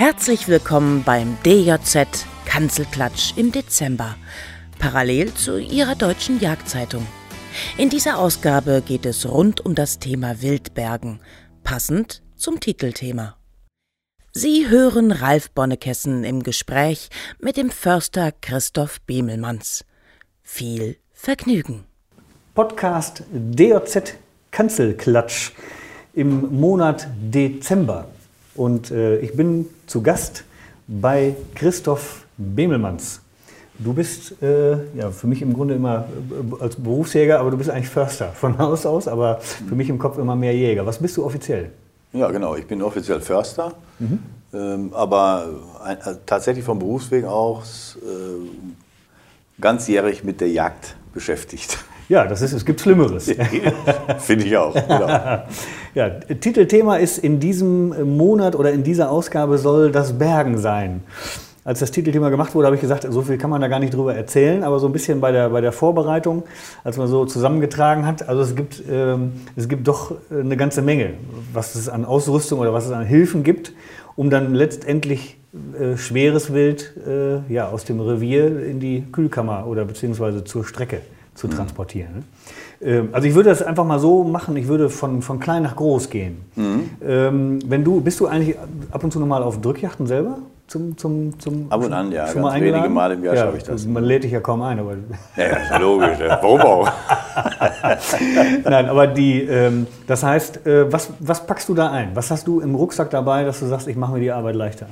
Herzlich willkommen beim DJZ Kanzelklatsch im Dezember, parallel zu Ihrer deutschen Jagdzeitung. In dieser Ausgabe geht es rund um das Thema Wildbergen, passend zum Titelthema. Sie hören Ralf Bonnekessen im Gespräch mit dem Förster Christoph Bemelmanns. Viel Vergnügen. Podcast DJZ Kanzelklatsch im Monat Dezember. Und äh, ich bin zu Gast bei Christoph Bemelmanns. Du bist äh, ja, für mich im Grunde immer äh, als Berufsjäger, aber du bist eigentlich Förster von Haus aus, aber für mich im Kopf immer mehr Jäger. Was bist du offiziell? Ja, genau. Ich bin offiziell Förster, mhm. ähm, aber ein, äh, tatsächlich vom Berufsweg aus äh, ganzjährig mit der Jagd beschäftigt. Ja, das ist, es gibt Schlimmeres. Finde ich auch. Genau. ja, Titelthema ist in diesem Monat oder in dieser Ausgabe soll das Bergen sein. Als das Titelthema gemacht wurde, habe ich gesagt, so viel kann man da gar nicht drüber erzählen, aber so ein bisschen bei der, bei der Vorbereitung, als man so zusammengetragen hat, also es gibt, ähm, es gibt doch eine ganze Menge, was es an Ausrüstung oder was es an Hilfen gibt, um dann letztendlich äh, schweres Wild äh, ja, aus dem Revier in die Kühlkammer oder beziehungsweise zur Strecke zu mhm. transportieren. Ne? Ähm, also ich würde das einfach mal so machen, ich würde von, von klein nach groß gehen. Mhm. Ähm, wenn du, bist du eigentlich ab und zu nochmal auf Drückjachten selber? Zum, zum, zum Ab und an, ja. Schon mal wenige Mal im Jahr ja, schaffe ich das. Man lädt dich ja kaum ein. Aber ja, ja, ist logisch. Warum auch? Nein, aber die, ähm, das heißt, äh, was, was packst du da ein? Was hast du im Rucksack dabei, dass du sagst, ich mache mir die Arbeit leichter?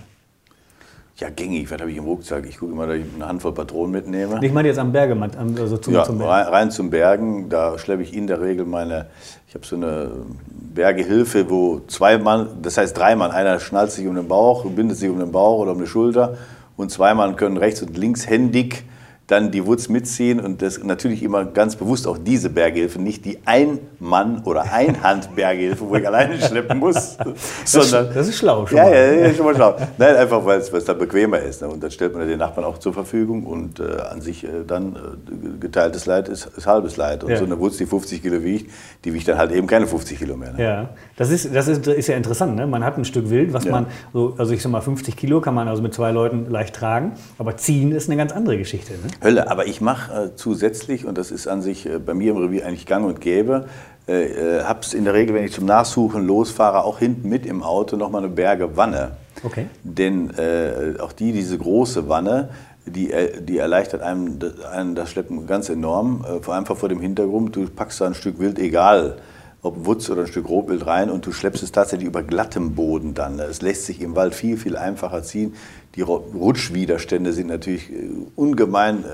Ja, gängig. Was habe ich im Rucksack? Ich gucke immer, dass ich eine Handvoll Patronen mitnehme. Ich meine jetzt am Berge, also zum, ja, zum Bergen. Rein, rein, zum Bergen. Da schleppe ich in der Regel meine, ich habe so eine Bergehilfe, wo zwei Mann, das heißt drei Mann, einer schnallt sich um den Bauch, bindet sich um den Bauch oder um die Schulter und zwei Mann können rechts und linkshändig dann die Wutz mitziehen und das natürlich immer ganz bewusst auch diese Berghilfe, nicht die Ein-Mann- oder Einhand-Berghilfe, wo ich alleine schleppen muss, sondern... Das ist schlau schon ja, mal. Ja, ja, schon mal schlau. Nein, einfach weil es da bequemer ist. Ne? Und dann stellt man den Nachbarn auch zur Verfügung und äh, an sich äh, dann äh, geteiltes Leid ist, ist, halbes Leid. Und ja. so eine Wutz, die 50 Kilo wiegt, die wiegt dann halt eben keine 50 Kilo mehr. Ne? Ja, das ist, das ist, ist ja interessant. Ne? Man hat ein Stück Wild, was ja. man, so, also ich sag mal 50 Kilo kann man also mit zwei Leuten leicht tragen, aber ziehen ist eine ganz andere Geschichte. Ne? Hölle, aber ich mache äh, zusätzlich, und das ist an sich äh, bei mir im Revier eigentlich gang und gäbe, äh, äh habe es in der Regel, wenn ich zum Nachsuchen losfahre, auch hinten mit im Auto nochmal eine Berge Wanne. Okay. Denn äh, auch die, diese große Wanne, die, äh, die erleichtert einem, einem das Schleppen ganz enorm. vor allem vor dem Hintergrund, du packst da ein Stück Wild, egal ob Wutz oder ein Stück Rotwild rein und du schleppst es tatsächlich über glattem Boden dann. Es lässt sich im Wald viel, viel einfacher ziehen. Die Rutschwiderstände sind natürlich äh, ungemein äh,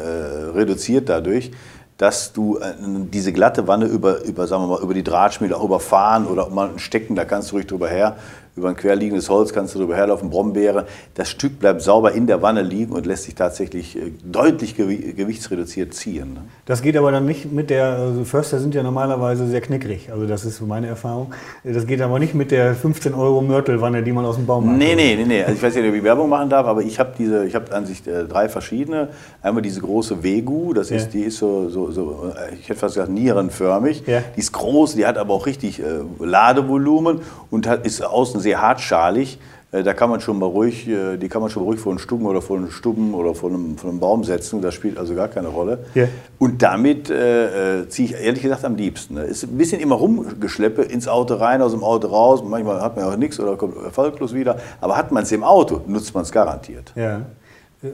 reduziert dadurch, dass du äh, diese glatte Wanne über, über, sagen wir mal, über die Drahtschmiede überfahren oder mal ein Stecken, da kannst du ruhig drüber her über ein querliegendes Holz kannst du drüber herlaufen, Brombeere. Das Stück bleibt sauber in der Wanne liegen und lässt sich tatsächlich äh, deutlich gewichtsreduziert ziehen. Ne? Das geht aber dann nicht mit der, also Förster sind ja normalerweise sehr knickrig, also das ist meine Erfahrung. Das geht aber nicht mit der 15 Euro Mörtelwanne, die man aus dem Baum macht. Nee, nee, nee, nee. Also ich weiß nicht, ob ich Werbung machen darf, aber ich habe diese, ich habe an sich äh, drei verschiedene. Einmal diese große Wegu, das ist, ja. die ist so, so, so, äh, ich hätte fast gesagt nierenförmig. Ja. Die ist groß, die hat aber auch richtig äh, Ladevolumen und hat, ist außen sehr hartschalig. Äh, da kann man schon mal ruhig, äh, die kann man schon ruhig vor einen Stuben oder vor einen Stuben oder vor einem, vor einem Baum setzen. Das spielt also gar keine Rolle. Ja. Und damit äh, äh, ziehe ich ehrlich gesagt am liebsten. Ne? Ist ein bisschen immer rumgeschleppe, ins Auto rein, aus dem Auto raus. Manchmal hat man auch nichts oder kommt erfolglos wieder. Aber hat man es im Auto, nutzt man es garantiert. Ja.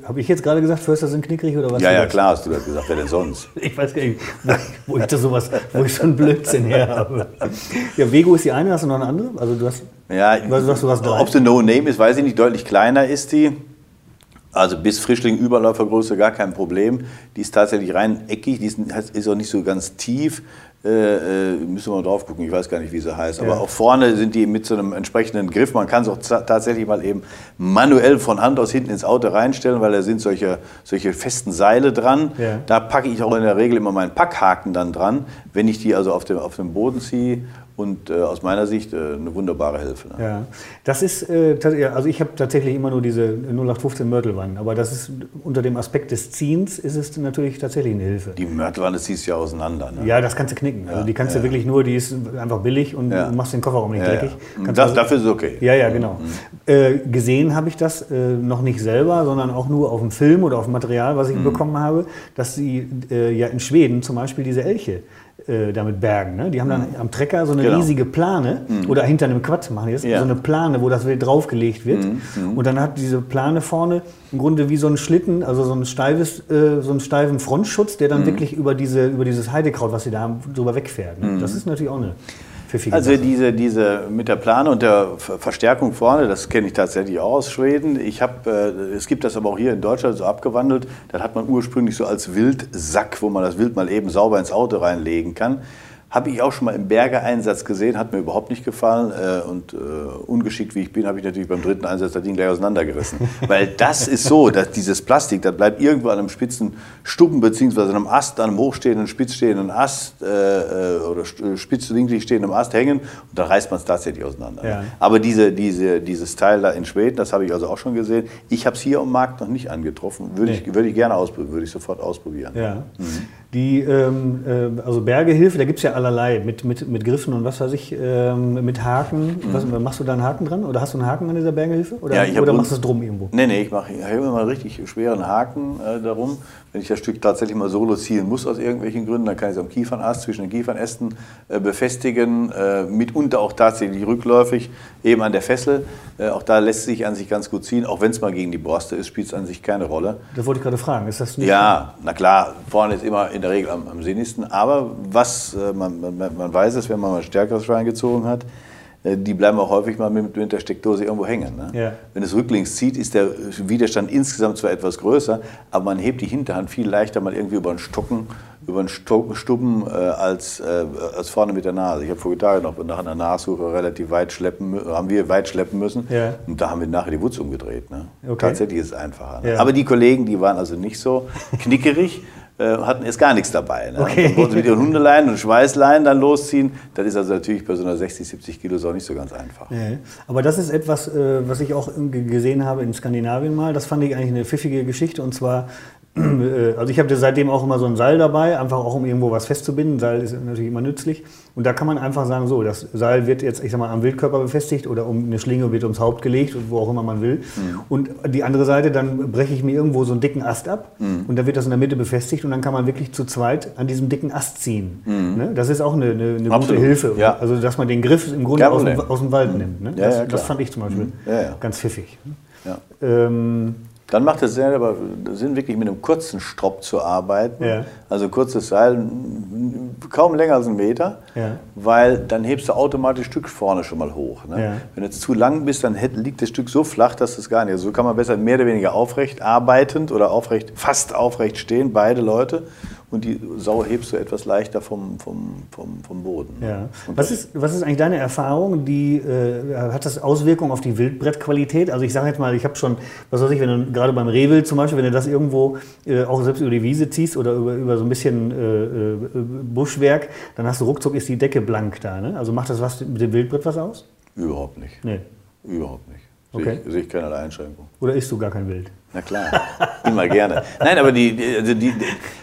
Habe ich jetzt gerade gesagt, Förster sind knickrig oder was? Ja, ja, klar hast du das gesagt. Wer denn sonst? ich weiß gar nicht, wo ich, da sowas, wo ich so einen Blödsinn her habe. Ja, Vego ist die eine, hast du noch eine andere? Also du hast, ja, du sagst, du hast. Ob sie No Name ist, weiß ich nicht. Deutlich kleiner ist die. Also bis Frischling Überläufergröße gar kein Problem. Die ist tatsächlich rein eckig, die ist, ist auch nicht so ganz tief. Äh, äh, müssen wir mal drauf gucken, ich weiß gar nicht, wie sie heißt. Aber ja. auch vorne sind die mit so einem entsprechenden Griff. Man kann es auch tatsächlich mal eben manuell von Hand aus hinten ins Auto reinstellen, weil da sind solche, solche festen Seile dran. Ja. Da packe ich auch in der Regel immer meinen Packhaken dann dran, wenn ich die also auf dem, auf dem Boden ziehe und äh, aus meiner Sicht äh, eine wunderbare Hilfe. Ne? Ja, das ist, äh, also ich habe tatsächlich immer nur diese 0815 Mörtelwanne, aber das ist unter dem Aspekt des Ziehens ist es natürlich tatsächlich eine Hilfe. Die Mörtelwanne ziehst du ja auseinander. Ne? Ja, das kannst du knicken. Also die kannst du wirklich nur, die ist einfach billig und du machst den Kofferraum nicht dreckig. Das, also, dafür ist es okay. Ja, ja, genau. Mhm. Äh, gesehen habe ich das äh, noch nicht selber, sondern auch nur auf dem Film oder auf dem Material, was ich mhm. bekommen habe, dass sie äh, ja in Schweden zum Beispiel diese Elche äh, damit bergen. Ne? Die haben dann mhm. am Trecker so eine genau. riesige Plane mhm. oder hinter einem Quad machen die das, ja. so eine Plane, wo das Wild draufgelegt wird. Mhm. mhm. Und dann hat diese Plane vorne im Grunde wie so ein Schlitten, also so ein steifes, äh, so einen steifen Frontschutz, der dann mhm. wirklich über, diese, über dieses Heidekraut, was sie da haben, drüber wegfährt. Ne? Mhm. Das ist natürlich auch eine also diese, diese mit der Plane und der Verstärkung vorne, das kenne ich tatsächlich auch aus Schweden. Ich hab, äh, es gibt das aber auch hier in Deutschland so abgewandelt. Das hat man ursprünglich so als Wildsack, wo man das Wild mal eben sauber ins Auto reinlegen kann. Habe ich auch schon mal im Bergeeinsatz gesehen, hat mir überhaupt nicht gefallen. Äh, und äh, ungeschickt wie ich bin, habe ich natürlich beim dritten Einsatz das Ding gleich auseinandergerissen. Weil das ist so, dass dieses Plastik, das bleibt irgendwo an einem spitzen Stuppen beziehungsweise einem Ast, an einem hochstehenden, spitzstehenden Ast äh, äh oder äh, spitzwinklig stehenden Ast hängen und da reißt man es tatsächlich auseinander. Ja. Aber diese, diese, dieses Teil da in Schweden, das habe ich also auch schon gesehen. Ich habe es hier am Markt noch nicht angetroffen. Würde, nee. ich, würde ich gerne ausprobieren, würde ich sofort ausprobieren. Ja. Mhm. Die, ähm, äh, also Bergehilfe, da gibt es ja allerlei mit, mit, mit Griffen und was weiß ich, ähm, mit Haken. Mhm. Was, machst du da einen Haken dran oder hast du einen Haken an dieser Bergehilfe? Oder, ja, oder machst du es drum irgendwo? Nee, nee, ich mache hab immer mal richtig schweren Haken äh, darum. Wenn ich das Stück tatsächlich mal solo ziehen muss aus irgendwelchen Gründen, dann kann ich es am Kiefernast zwischen den Kiefernästen äh, befestigen, äh, mitunter auch tatsächlich rückläufig, eben an der Fessel. Äh, auch da lässt sich an sich ganz gut ziehen, auch wenn es mal gegen die Borste ist, spielt es an sich keine Rolle. Das wollte ich gerade fragen, ist das nicht? Ja, na klar, vorne ist immer in der Regel am, am sinnigsten, aber was äh, man, man, man weiß es, wenn man mal ein stärkeres Schwein gezogen hat, äh, die bleiben auch häufig mal mit, mit der Steckdose irgendwo hängen. Ne? Ja. Wenn es rücklings zieht, ist der Widerstand insgesamt zwar etwas größer, aber man hebt die Hinterhand viel leichter mal irgendwie über einen Stocken, über einen Stuppen äh, als, äh, als vorne mit der Nase. Ich habe vor Tagen noch nach einer Nachsuche relativ weit schleppen, haben wir weit schleppen müssen ja. und da haben wir nachher die Wutz umgedreht. Ne? Okay. Tatsächlich ist es einfacher. Ne? Ja. Aber die Kollegen, die waren also nicht so knickerig. Äh, hatten erst gar nichts dabei. Ne? Okay. Dann wollten sie mit ihren Hundeleinen und Schweißleinen dann losziehen. Das ist also natürlich bei so einer 60, 70 Kilo auch nicht so ganz einfach. Nee. Aber das ist etwas, äh, was ich auch gesehen habe in Skandinavien mal. Das fand ich eigentlich eine pfiffige Geschichte. Und zwar also ich habe seitdem auch immer so ein Seil dabei, einfach auch um irgendwo was festzubinden. Seil ist natürlich immer nützlich. Und da kann man einfach sagen, so, das Seil wird jetzt, ich sag mal, am Wildkörper befestigt oder um eine Schlinge wird ums Haupt gelegt, wo auch immer man will. Mhm. Und die andere Seite, dann breche ich mir irgendwo so einen dicken Ast ab mhm. und dann wird das in der Mitte befestigt und dann kann man wirklich zu zweit an diesem dicken Ast ziehen. Mhm. Ne? Das ist auch eine, eine, eine gute Hilfe. Ja. Also dass man den Griff im Grunde aus dem, aus dem, Wald mhm. nimmt. Ne? Das, ja, das, fand ich zum Beispiel mhm. ganz pfiffig. Ähm, dann macht es Sinn, wirklich mit einem kurzen Stropp zu arbeiten. Ja. Also kurzes Seil, kaum länger als einen Meter, ja. weil dann hebst du automatisch Stück vorne schon mal hoch. Ne? Ja. Wenn du jetzt zu lang bist, dann liegt das Stück so flach, dass das gar nicht. Also so kann man besser mehr oder weniger aufrecht arbeitend oder aufrecht, fast aufrecht stehen, beide Leute und die Sau hebst du etwas leichter vom, vom, vom, vom Boden. Ja. Was, ist, was ist eigentlich deine Erfahrung? Die, äh, hat das Auswirkungen auf die Wildbrettqualität? Also ich sage jetzt mal, ich habe schon, was weiß ich, wenn du gerade beim Rehwild zum Beispiel, wenn du das irgendwo äh, auch selbst über die Wiese ziehst oder über, über so ein bisschen äh, äh Buschwerk, dann hast du ruckzuck ist die Decke blank da. Ne? Also macht das was mit dem Wildbrett was aus? Überhaupt nicht. Nee. Überhaupt nicht. Sehe okay. ich, sehe ich keinerlei Einschränkung. Oder isst du gar kein Wild? Na klar, immer gerne. Nein, aber die, die, also die,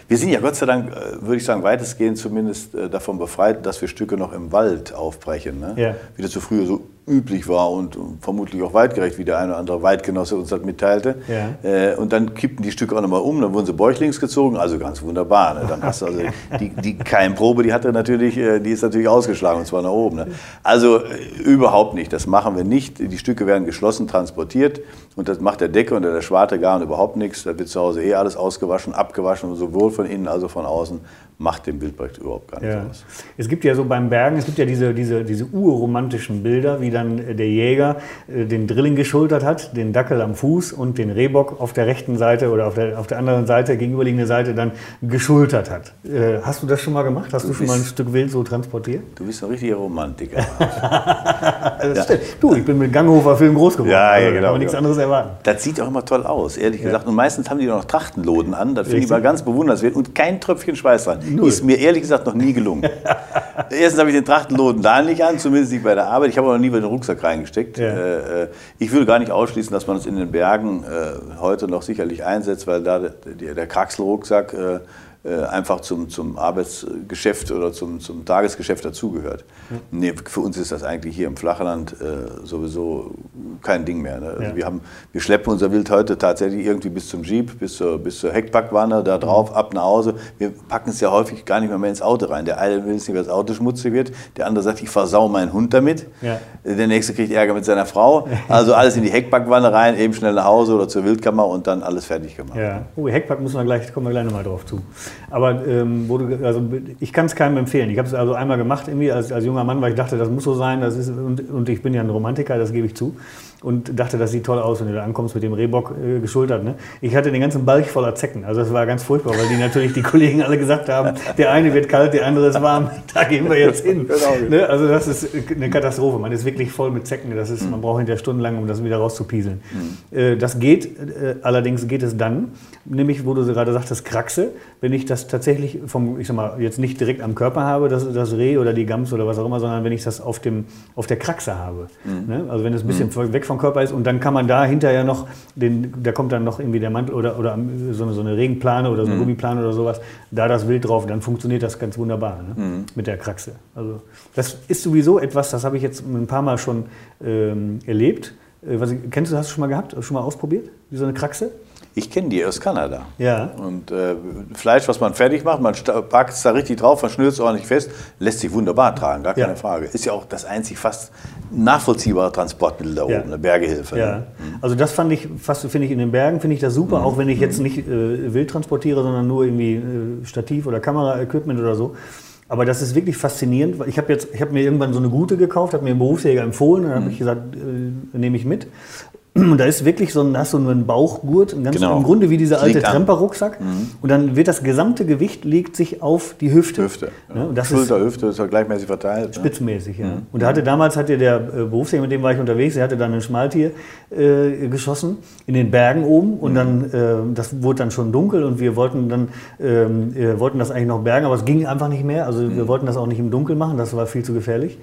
wir sind ja Gott sei Dank, äh, würde ich sagen, weitestgehend zumindest äh, davon befreit, dass wir Stücke noch im Wald aufbrechen. Ne? Ja. Wie das so früher so üblich war und vermutlich auch weitgerecht, wie der eine oder andere Weitgenosse uns das mitteilte. Ja. Äh, und dann kippten die Stücke auch nochmal um, dann wurden sie bäuchlings gezogen, also ganz wunderbar. Ne? Dann hast du also die, die Keimprobe, die hatte natürlich, die ist natürlich ausgeschlagen und zwar nach oben. Ne? Also überhaupt nicht, das machen wir nicht. Die Stücke werden geschlossen transportiert und das macht der Decke und der Schwarte gar überhaupt nichts. Da wird zu Hause eh alles ausgewaschen, abgewaschen, sowohl von innen als auch von außen. Macht dem Bildprojekt überhaupt gar nichts ja. aus. Es gibt ja so beim Bergen, es gibt ja diese, diese, diese urromantischen Bilder, wie dann der Jäger äh, den Drilling geschultert hat, den Dackel am Fuß und den Rehbock auf der rechten Seite oder auf der, auf der anderen Seite, gegenüberliegende Seite, dann geschultert hat. Äh, hast du das schon mal gemacht? Hast du, du schon mal ein Stück Wild so transportiert? Du bist ein richtiger Romantiker. ja. Du, ich bin mit Ganghofer Film groß geworden. Ja, ja, genau. Aber nichts genau. anderes erwarten. Das sieht auch immer toll aus, ehrlich ja. gesagt. Und meistens haben die noch Trachtenloden an. Das finde ich mal ganz bewundernswert. Und kein Tröpfchen Schweiß dran. Null. Ist mir ehrlich gesagt noch nie gelungen. Erstens habe ich den Trachtenloden da nicht an, zumindest nicht bei der Arbeit. Ich habe auch noch nie bei den Rucksack reingesteckt. Ja. Äh, äh, ich würde gar nicht ausschließen, dass man es in den Bergen äh, heute noch sicherlich einsetzt, weil da der, Kraxelrucksack äh, einfach zum, zum Arbeitsgeschäft oder zum, zum Tagesgeschäft dazugehört. Ja. Nee, für uns ist das eigentlich hier im Flachland äh, sowieso kein Ding mehr. Ne? Also ja. wir, haben, wir schleppen unser Wild heute tatsächlich irgendwie bis zum Jeep, bis zur, bis zur Heckpackwanne, da drauf, mhm. ab nach Hause. Wir packen es ja häufig gar nicht mehr, mehr ins Auto rein. Der eine will nicht, weil das Auto schmutzig wird, der andere sagt, ich versau meinen Hund damit. Ja. Der nächste kriegt Ärger mit seiner Frau. Also alles in die Heckpackwanne rein, eben schnell nach Hause oder zur Wildkammer und dann alles fertig gemacht. Ja. Oh, Heckpack müssen wir gleich, kommen wir gleich nochmal drauf zu. Aber ähm, du, also ich kann es keinem empfehlen. Ich habe es also einmal gemacht irgendwie als, als junger Mann, weil ich dachte, das muss so sein. Das ist, und, und ich bin ja ein Romantiker, das gebe ich zu und dachte, das sieht toll aus, wenn du da ankommst mit dem Rehbock äh, geschultert. Ne? Ich hatte den ganzen Balch voller Zecken. Also das war ganz furchtbar, weil die natürlich die Kollegen alle gesagt haben, der eine wird kalt, der andere ist warm, da gehen wir jetzt hin. Genau. Ne? Also das ist eine Katastrophe. Man ist wirklich voll mit Zecken. Das ist, Man braucht hinterher stundenlang, um das wieder rauszupieseln. Mhm. Äh, das geht, äh, allerdings geht es dann, nämlich wo du gerade sagtest, Kraxe, wenn ich das tatsächlich vom, ich sag mal, jetzt nicht direkt am Körper habe, das, das Reh oder die Gams oder was auch immer, sondern wenn ich das auf, dem, auf der Kraxe habe. Mhm. Ne? Also wenn es ein bisschen mhm. weg vom Körper ist und dann kann man da hinterher noch, den, da kommt dann noch irgendwie der Mantel oder, oder so, eine, so eine Regenplane oder so eine mhm. Gummiplane oder sowas, da das Wild drauf, dann funktioniert das ganz wunderbar ne? mhm. mit der Kraxe. Also das ist sowieso etwas, das habe ich jetzt ein paar Mal schon ähm, erlebt. Äh, was, kennst du, hast du schon mal gehabt, schon mal ausprobiert, wie so eine Kraxe? Ich kenne die aus Kanada. Ja. Und äh, Fleisch, was man fertig macht, man packt es da richtig drauf, man schnürt es ordentlich fest, lässt sich wunderbar tragen, gar keine ja. Frage. Ist ja auch das einzig fast nachvollziehbare Transportmittel da oben, ja. eine Bergehilfe. Ja. Ne? Also das fand ich, fast finde ich in den Bergen, finde ich das super, mhm. auch wenn ich jetzt mhm. nicht äh, wild transportiere, sondern nur irgendwie äh, Stativ oder Kameraequipment oder so. Aber das ist wirklich faszinierend. Ich habe jetzt, mir irgendwann so eine gute gekauft, habe mir einen Berufsjäger empfohlen, dann habe mhm. ich gesagt, äh, nehme ich mit. Und da ist wirklich so ein, hast du nur einen Bauchgurt, ganz genau. im Grunde wie dieser alte Tremper-Rucksack. Mhm. Und dann wird das gesamte Gewicht legt sich auf die Hüfte. Hüfte. Ja. Und das Schulter, ist Hüfte ist halt gleichmäßig verteilt. Spitzmäßig, ne? ja. Mhm. Und da hatte damals hatte der äh, Berufsjäger, mit dem war ich unterwegs, der hatte dann ein Schmaltier äh, geschossen in den Bergen oben und mhm. dann äh, das wurde dann schon dunkel und wir wollten dann ähm, äh, wollten das eigentlich noch bergen, aber es ging einfach nicht mehr. Also wir mhm. wollten das auch nicht im Dunkeln machen, das war viel zu gefährlich.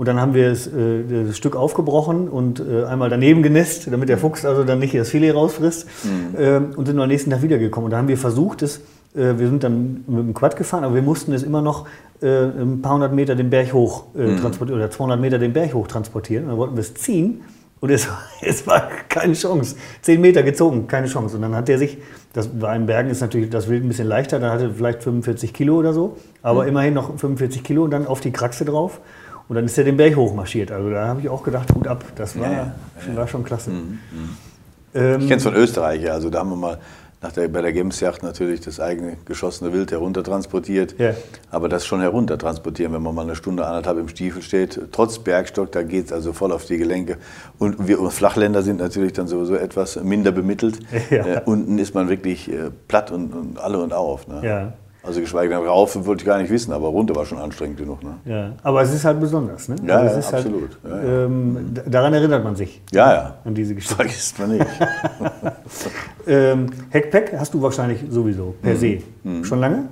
Und dann haben wir das, äh, das Stück aufgebrochen und äh, einmal daneben genässt, damit der Fuchs also dann nicht das Filet rausfrisst. Mhm. Ähm, und sind am nächsten Tag wiedergekommen. Und da haben wir versucht, es, äh, wir sind dann mit dem Quad gefahren, aber wir mussten es immer noch ein paar hundert Meter den Berg hoch mhm. transportieren oder 200 Meter den Berg hoch transportieren. Und dann wollten wir es ziehen. Und es, es, war keine Chance. Zehn Meter gezogen, keine Chance. Und dann hat er sich, das war in Bergen ist natürlich das Wild ein bisschen leichter, dann hatte er vielleicht 45 Kilo oder so, aber mhm. immerhin noch 45 Kilo und dann auf die Kraxe drauf. Und dann ist er den Berg hochmarschiert. Also da habe ich auch gedacht, gut ab. Das war, ja, ja. war schon klasse. Mhm. Mhm. Ähm, ich kenne es von Österreich, ja. Also da haben wir mal nach der, bei der Gemsjacht natürlich das eigene geschossene Wild heruntertransportiert. Ja. Aber das schon heruntertransportieren, wenn man mal eine Stunde, anderthalb im Stiefel steht, trotz Bergstock, da geht es also voll auf die Gelenke. Und wir Flachländer sind natürlich dann sowieso etwas minder bemittelt. Ja. Äh, unten ist man wirklich äh, platt und, und alle und auf. Ne? Ja. Also geschweige denn rauf wollte ich gar nicht wissen, aber runter war schon anstrengend genug. Ne? Ja, aber es ist halt besonders. Ne? Ja, also ja halt, absolut. Halt, ja, ja. Ähm, daran erinnert man sich. Ja, ja. An diese Geschichte. Vergisst man nicht. ähm, Heckpack hast du wahrscheinlich sowieso, per mhm. se. Mhm. Schon lange?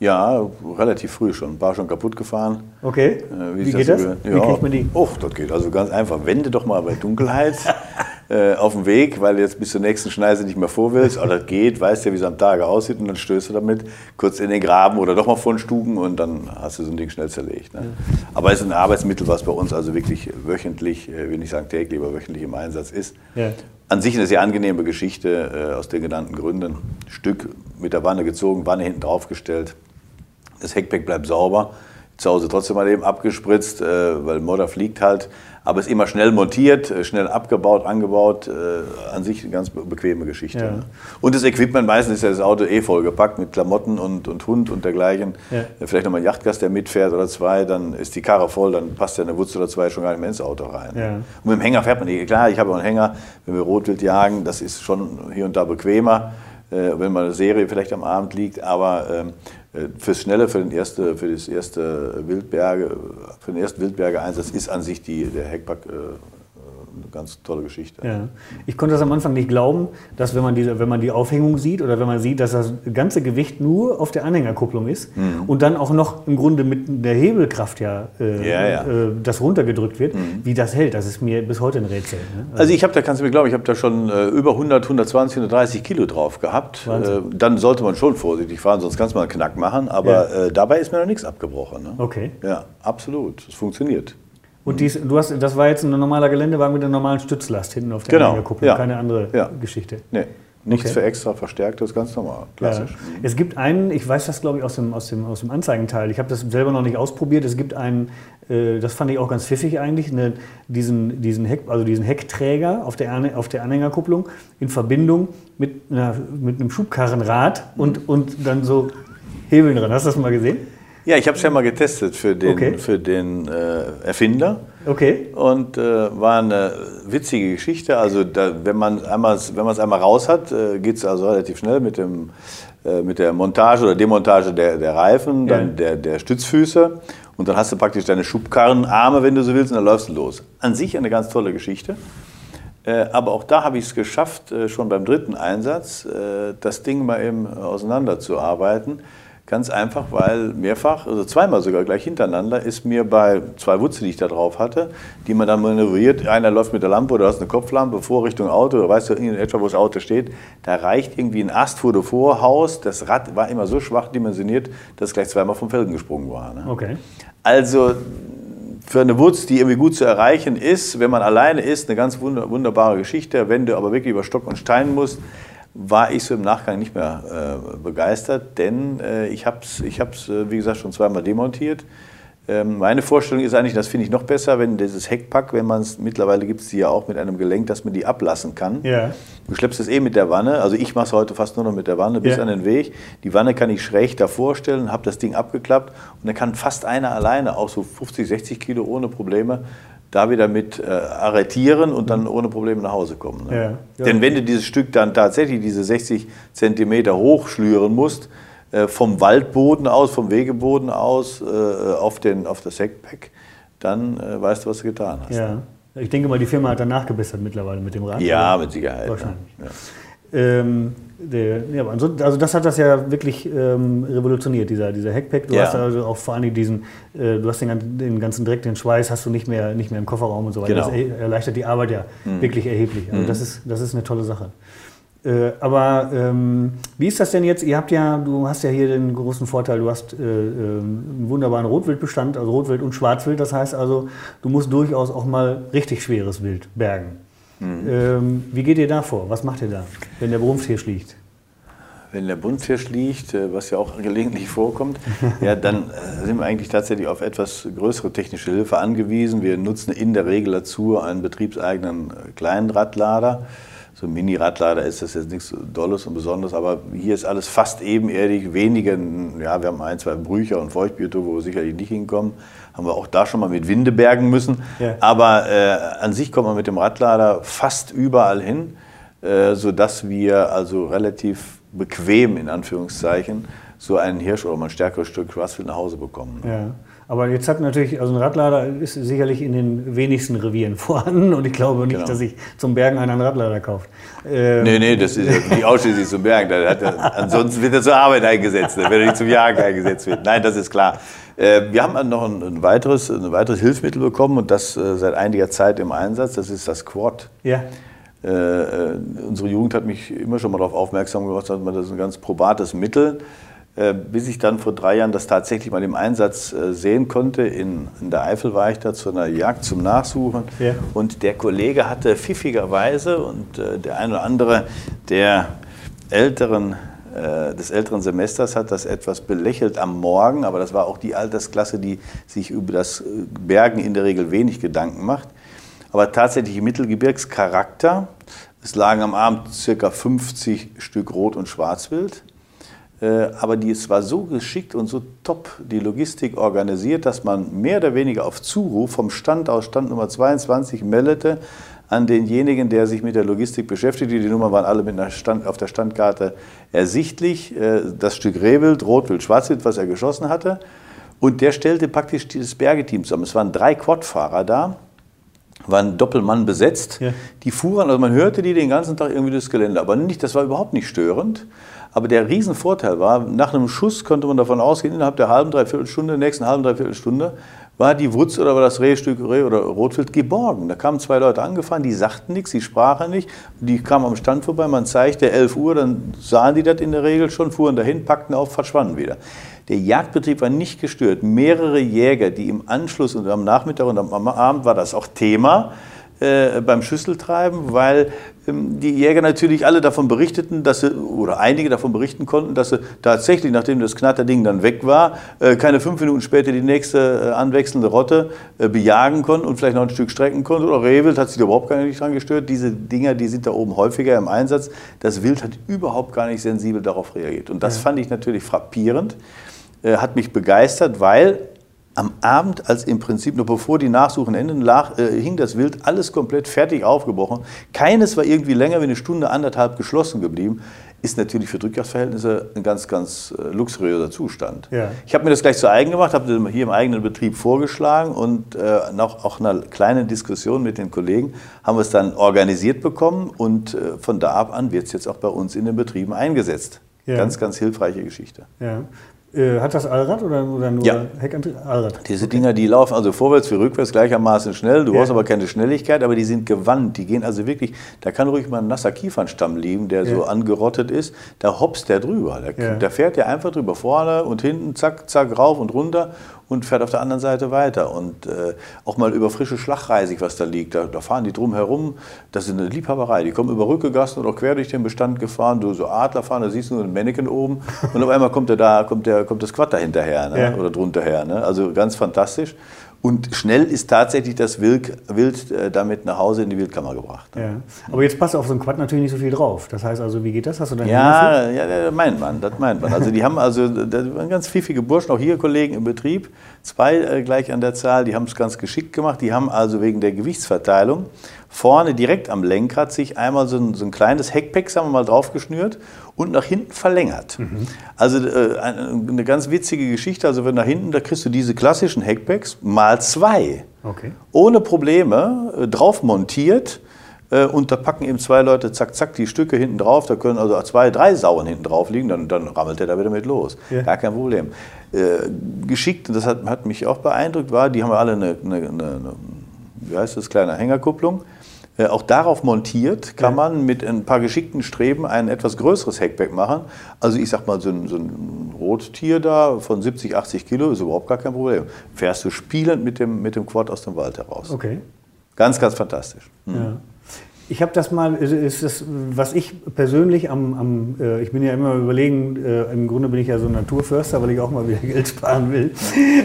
Ja, relativ früh schon. War schon kaputt gefahren. Okay. Äh, wie, wie geht das? das? Wie ja. kriegt man die? Och, das geht also ganz einfach. Wende doch mal bei Dunkelheit äh, auf dem Weg, weil du jetzt bis zur nächsten Schneise nicht mehr vor willst. Aber das geht, weißt ja, wie es am Tage aussieht und dann stößt du damit kurz in den Graben oder doch mal vor den Stuben und dann hast du so ein Ding schnell zerlegt. Ne? Ja. Aber es ist ein Arbeitsmittel, was bei uns also wirklich wöchentlich, äh, will nicht sagen täglich, aber wöchentlich im Einsatz ist. Ja. An sich eine sehr angenehme Geschichte äh, aus den genannten Gründen. Stück mit der Wanne gezogen, Wanne hinten draufgestellt. Das Heckpack bleibt sauber zu Hause trotzdem mal eben abgespritzt, äh, weil Modder fliegt halt. Aber es ist immer schnell montiert, äh, schnell abgebaut, angebaut. Äh, an sich eine ganz bequeme Geschichte. Ja. Ne? Und das Equipment, meistens ist ja das Auto eh vollgepackt mit Klamotten und, und Hund und dergleichen. Ja. Vielleicht nochmal ein Yachtgast, der mitfährt oder zwei, dann ist die Karre voll, dann passt ja eine Wurzel oder zwei schon gar nicht mehr ins Auto rein. Ja. Und mit dem Hänger fährt man nicht. Klar, ich habe auch einen Hänger, wenn wir Rotwild jagen, das ist schon hier und da bequemer. Äh, wenn mal eine Serie vielleicht am Abend liegt, aber ähm, äh, fürs Schnelle, für, den erste, für das erste Wildberge, für den ersten Wildberge-Einsatz ist an sich die, der Heckpack äh, eine ganz tolle Geschichte. Ja. Ich konnte das am Anfang nicht glauben, dass wenn man, diese, wenn man die Aufhängung sieht oder wenn man sieht, dass das ganze Gewicht nur auf der Anhängerkupplung ist mhm. und dann auch noch im Grunde mit der Hebelkraft ja, äh, ja, ja. Äh, das runtergedrückt wird, mhm. wie das hält, das ist mir bis heute ein Rätsel. Ne? Also, also, ich habe da, kannst du mir glauben, ich habe da schon äh, über 100, 120, 130 Kilo drauf gehabt. Äh, dann sollte man schon vorsichtig fahren, sonst kannst du mal einen Knack machen, aber ja. Äh, dabei ist mir noch nichts abgebrochen. Ne? Okay. Ja, absolut. Es funktioniert. Und dies, du hast, das war jetzt ein normaler Geländewagen mit einer normalen Stützlast hinten auf der genau. Kupplung, ja. keine andere ja. Geschichte. Nee. Nichts okay. für extra verstärkt, das ist ganz normal, klassisch. Ja. Es gibt einen, ich weiß das glaube ich aus dem, aus dem, aus dem Anzeigenteil, ich habe das selber noch nicht ausprobiert, es gibt einen, äh, das fand ich auch ganz pfiffig eigentlich, eine, diesen, diesen, Heck, also diesen Heckträger auf der, auf der Anhängerkupplung in Verbindung mit, einer, mit einem Schubkarrenrad und, und dann so Hebeln dran. Hast du das mal gesehen? Ja, ich habe es ja mal getestet für den, okay. für den äh, Erfinder. Okay. Und äh, war eine witzige Geschichte. Also da, wenn man einmal, wenn es einmal raus hat, äh, geht es also relativ schnell mit dem äh, mit der Montage oder Demontage der, der Reifen, dann ja. der, der Stützfüße und dann hast du praktisch deine Schubkarrenarme, wenn du so willst, und dann läufst du los. An sich eine ganz tolle Geschichte. Äh, aber auch da habe ich es geschafft, äh, schon beim dritten Einsatz, das Ding mal eben auseinanderzuarbeiten. Ganz einfach, weil mehrfach, also zweimal sogar gleich hintereinander, ist mir bei zwei Wutze, die ich da drauf hatte, die man dann manövriert, einer läuft mit der Lampe oder hast eine Kopflampe vor Richtung Auto, oder weißt du in etwa, wo das Auto steht, da reicht irgendwie ein Ast vor der Vorhaus, das Rad war immer so schwach dimensioniert, dass es gleich zweimal vom Felgen gesprungen war. Ne? Okay. Also für eine Wutz, die irgendwie gut zu erreichen ist, wenn man alleine ist, eine ganz wunderbare Geschichte. Wenn du aber wirklich über Stock und Stein musst, war ich so im Nachgang nicht mehr äh, begeistert, denn äh, ich habe es, ich hab's, äh, wie gesagt, schon zweimal demontiert. Ähm, meine Vorstellung ist eigentlich, das finde ich noch besser, wenn dieses Heckpack, wenn man es, mittlerweile gibt es die ja auch mit einem Gelenk, dass man die ablassen kann. Ja. Du schleppst es eh mit der Wanne, also ich mache es heute fast nur noch mit der Wanne bis ja. an den Weg. Die Wanne kann ich schräg davor stellen, habe das Ding abgeklappt und dann kann fast einer alleine, auch so 50, 60 Kilo ohne Probleme, da wieder mit äh, arretieren und dann ohne Probleme nach Hause kommen. Ne? Ja, ja. Denn wenn du dieses Stück dann tatsächlich diese 60 Zentimeter hochschlüren musst, äh, vom Waldboden aus, vom Wegeboden aus, äh, auf, den, auf das Heckpack, dann äh, weißt du, was du getan hast. Ja. Ne? Ich denke mal, die Firma hat dann nachgebessert mittlerweile mit dem Rad. Ja, mit Sicherheit. Wahrscheinlich. Ja. Ähm, ja, also das hat das ja wirklich ähm, revolutioniert, dieser, dieser Hackpack. Du ja. hast also auch vor allem diesen, äh, du hast den, den, ganzen Dreck, den Schweiß hast du nicht mehr, nicht mehr im Kofferraum und so weiter. Genau. Das erleichtert die Arbeit ja mhm. wirklich erheblich. Also mhm. das, ist, das ist eine tolle Sache. Äh, aber ähm, wie ist das denn jetzt? Ihr habt ja, du hast ja hier den großen Vorteil, du hast äh, ähm, einen wunderbaren Rotwildbestand, also Rotwild und Schwarzwild. Das heißt also, du musst durchaus auch mal richtig schweres Wild bergen. Mhm. Ähm, wie geht ihr da vor? Was macht ihr da, wenn der Brunfthirsch liegt? Wenn der Bunthirsch liegt, äh, was ja auch gelegentlich vorkommt, ja, dann äh, sind wir eigentlich tatsächlich auf etwas größere technische Hilfe angewiesen. Wir nutzen in der Regel dazu einen betriebseigenen äh, kleinen Radlader. So ein Mini-Radlader ist das jetzt nichts Dolles und Besonderes, aber hier ist alles fast ebenerdig. Wenige, ja, wir haben ein, zwei Brücher und Feuchtbiotope, wo wir sicherlich nicht hinkommen haben wir auch da schon mal mit Winde bergen müssen. Ja. Aber äh, an sich kommt man mit dem Radlader fast überall hin, äh, sodass wir also relativ bequem, in Anführungszeichen, so einen Hirsch oder mal ein stärkeres Stück Schwarzwild nach Hause bekommen. Ja. Aber jetzt hat natürlich, also ein Radlader ist sicherlich in den wenigsten Revieren vorhanden und ich glaube nicht, genau. dass sich zum Bergen einer einen Radlader kauft. Ähm nee, nee, das ist ja nicht ausschließlich zum Bergen. Er, ansonsten wird er zur Arbeit eingesetzt, wenn er nicht zum Jagen eingesetzt wird. Nein, das ist klar. Äh, wir haben noch ein, ein, weiteres, ein weiteres Hilfsmittel bekommen und das äh, seit einiger Zeit im Einsatz. Das ist das Quad. Ja. Äh, äh, unsere Jugend hat mich immer schon mal darauf aufmerksam gemacht, dass man das ist ein ganz probates Mittel. Äh, bis ich dann vor drei Jahren das tatsächlich mal im Einsatz äh, sehen konnte. In, in der Eifel war ich da zu einer Jagd zum Nachsuchen. Ja. Und der Kollege hatte pfiffigerweise und äh, der eine oder andere der älteren des älteren Semesters hat das etwas belächelt am Morgen, aber das war auch die Altersklasse, die sich über das Bergen in der Regel wenig Gedanken macht. Aber tatsächlich im Mittelgebirgscharakter. Es lagen am Abend ca. 50 Stück Rot- und Schwarzwild. Äh, aber die ist zwar so geschickt und so top die Logistik organisiert, dass man mehr oder weniger auf Zuruf vom Stand aus Stand Nummer 22 meldete an denjenigen, der sich mit der Logistik beschäftigte. Die Nummern waren alle mit einer Stand, auf der Standkarte ersichtlich. Äh, das Stück Rehwild, Rotwild, Schwarzwild, was er geschossen hatte. Und der stellte praktisch dieses Bergeteam zusammen. Es waren drei Quadfahrer da. Waren Doppelmann besetzt. Ja. Die fuhren, also man hörte die den ganzen Tag irgendwie durchs Gelände, aber nicht, das war überhaupt nicht störend. Aber der Riesenvorteil war, nach einem Schuss konnte man davon ausgehen, innerhalb der halben, dreiviertel Stunde, nächsten halben, dreiviertel Stunde, war die Wutz oder war das Rehstück Reh oder Rotwild geborgen. Da kamen zwei Leute angefahren, die sagten nichts, die sprachen nicht, die kamen am Stand vorbei, man zeigte 11 Uhr, dann sahen die das in der Regel schon, fuhren dahin, packten auf, verschwanden wieder. Der Jagdbetrieb war nicht gestört. Mehrere Jäger, die im Anschluss und am Nachmittag und am Abend war das auch Thema, äh, beim Schüsseltreiben, weil ähm, die Jäger natürlich alle davon berichteten, dass sie, oder einige davon berichten konnten, dass sie tatsächlich, nachdem das Knatterding dann weg war, äh, keine fünf Minuten später die nächste äh, anwechselnde Rotte äh, bejagen konnten und vielleicht noch ein Stück strecken konnten. Oder Rehwild hat sich da überhaupt gar nicht dran gestört. Diese Dinger, die sind da oben häufiger im Einsatz. Das Wild hat überhaupt gar nicht sensibel darauf reagiert. Und das ja. fand ich natürlich frappierend, äh, hat mich begeistert, weil Abend, als im Prinzip noch bevor die Nachsuchen enden, lag, äh, hing das Wild alles komplett fertig aufgebrochen. Keines war irgendwie länger wie eine Stunde, anderthalb geschlossen geblieben. Ist natürlich für Drückjagdverhältnisse ein ganz, ganz äh, luxuriöser Zustand. Ja. Ich habe mir das gleich zu eigen gemacht, habe das hier im eigenen Betrieb vorgeschlagen und äh, nach auch einer kleinen Diskussion mit den Kollegen haben wir es dann organisiert bekommen und äh, von da ab an wird es jetzt auch bei uns in den Betrieben eingesetzt. Ja. Ganz, ganz hilfreiche Geschichte. Ja. Äh, hat das Allrad oder, oder nur ja. Heckantrieb? Allrad. Diese okay. Dinger, die laufen also vorwärts wie rückwärts gleichermaßen schnell. Du ja. brauchst aber keine Schnelligkeit, aber die sind gewandt. Die gehen also wirklich, da kann ruhig mal ein nasser Kiefernstamm liegen, der ja. so angerottet ist. Da hoppst der drüber. Da, da fährt der einfach drüber. Vorne und hinten, zack, zack, rauf und runter und fährt auf der anderen Seite weiter. Und äh, auch mal über frische Schlachreisig, was da liegt, da, da, fahren die drum herum. Das ist eine Liebhaberei. Die kommen über Rückegassen oder quer durch den Bestand gefahren, du so Adler fahren, da siehst du nur ein Mannequin oben und auf einmal kommt, der da, kommt, der, kommt das Quad da hinterher ne? ja. oder drunter her. Ne? Also ganz fantastisch. Und schnell ist tatsächlich das Wild, Wild äh, damit nach Hause in die Wildkammer gebracht. Ne? Ja. Aber jetzt passt auf so ein Quad natürlich nicht so viel drauf. Das heißt also, wie geht das? Hast du dann ja, ja, das meint man, das meint man. Also die haben also das waren ganz pfiffige Burschen, auch hier Kollegen im Betrieb, zwei äh, gleich an der Zahl, die haben es ganz geschickt gemacht. Die haben also wegen der Gewichtsverteilung vorne direkt am Lenkrad sich einmal so ein, so ein kleines Heckpack, sagen wir mal, draufgeschnürt und nach hinten verlängert. Mhm. Also äh, eine ganz witzige Geschichte. Also wenn nach hinten, da kriegst du diese klassischen Heckpacks mal zwei. Okay. Ohne Probleme äh, drauf montiert. Äh, und da packen eben zwei Leute zack, zack die Stücke hinten drauf. Da können also zwei, drei Sauen hinten drauf liegen. Dann, dann rammelt der da wieder mit los. Ja. Gar kein Problem. Äh, geschickt, und das hat, hat, mich auch beeindruckt, war, die haben alle eine, eine, eine wie heißt das, kleine Hängerkupplung. Äh, auch darauf montiert kann man mit ein paar geschickten Streben ein etwas größeres Heckback machen. Also ich sag mal, so ein, so ein, Rottier da von 70, 80 Kilo ist überhaupt gar kein Problem. Fährst du spielend mit dem, mit dem Quad aus dem Wald heraus. Okay. Ganz, ganz fantastisch. Mhm. Ja. Ich habe das mal, ist das, was ich persönlich am, am äh, ich bin ja immer überlegen, äh, im Grunde bin ich ja so ein Naturförster, weil ich auch mal wieder Geld sparen will.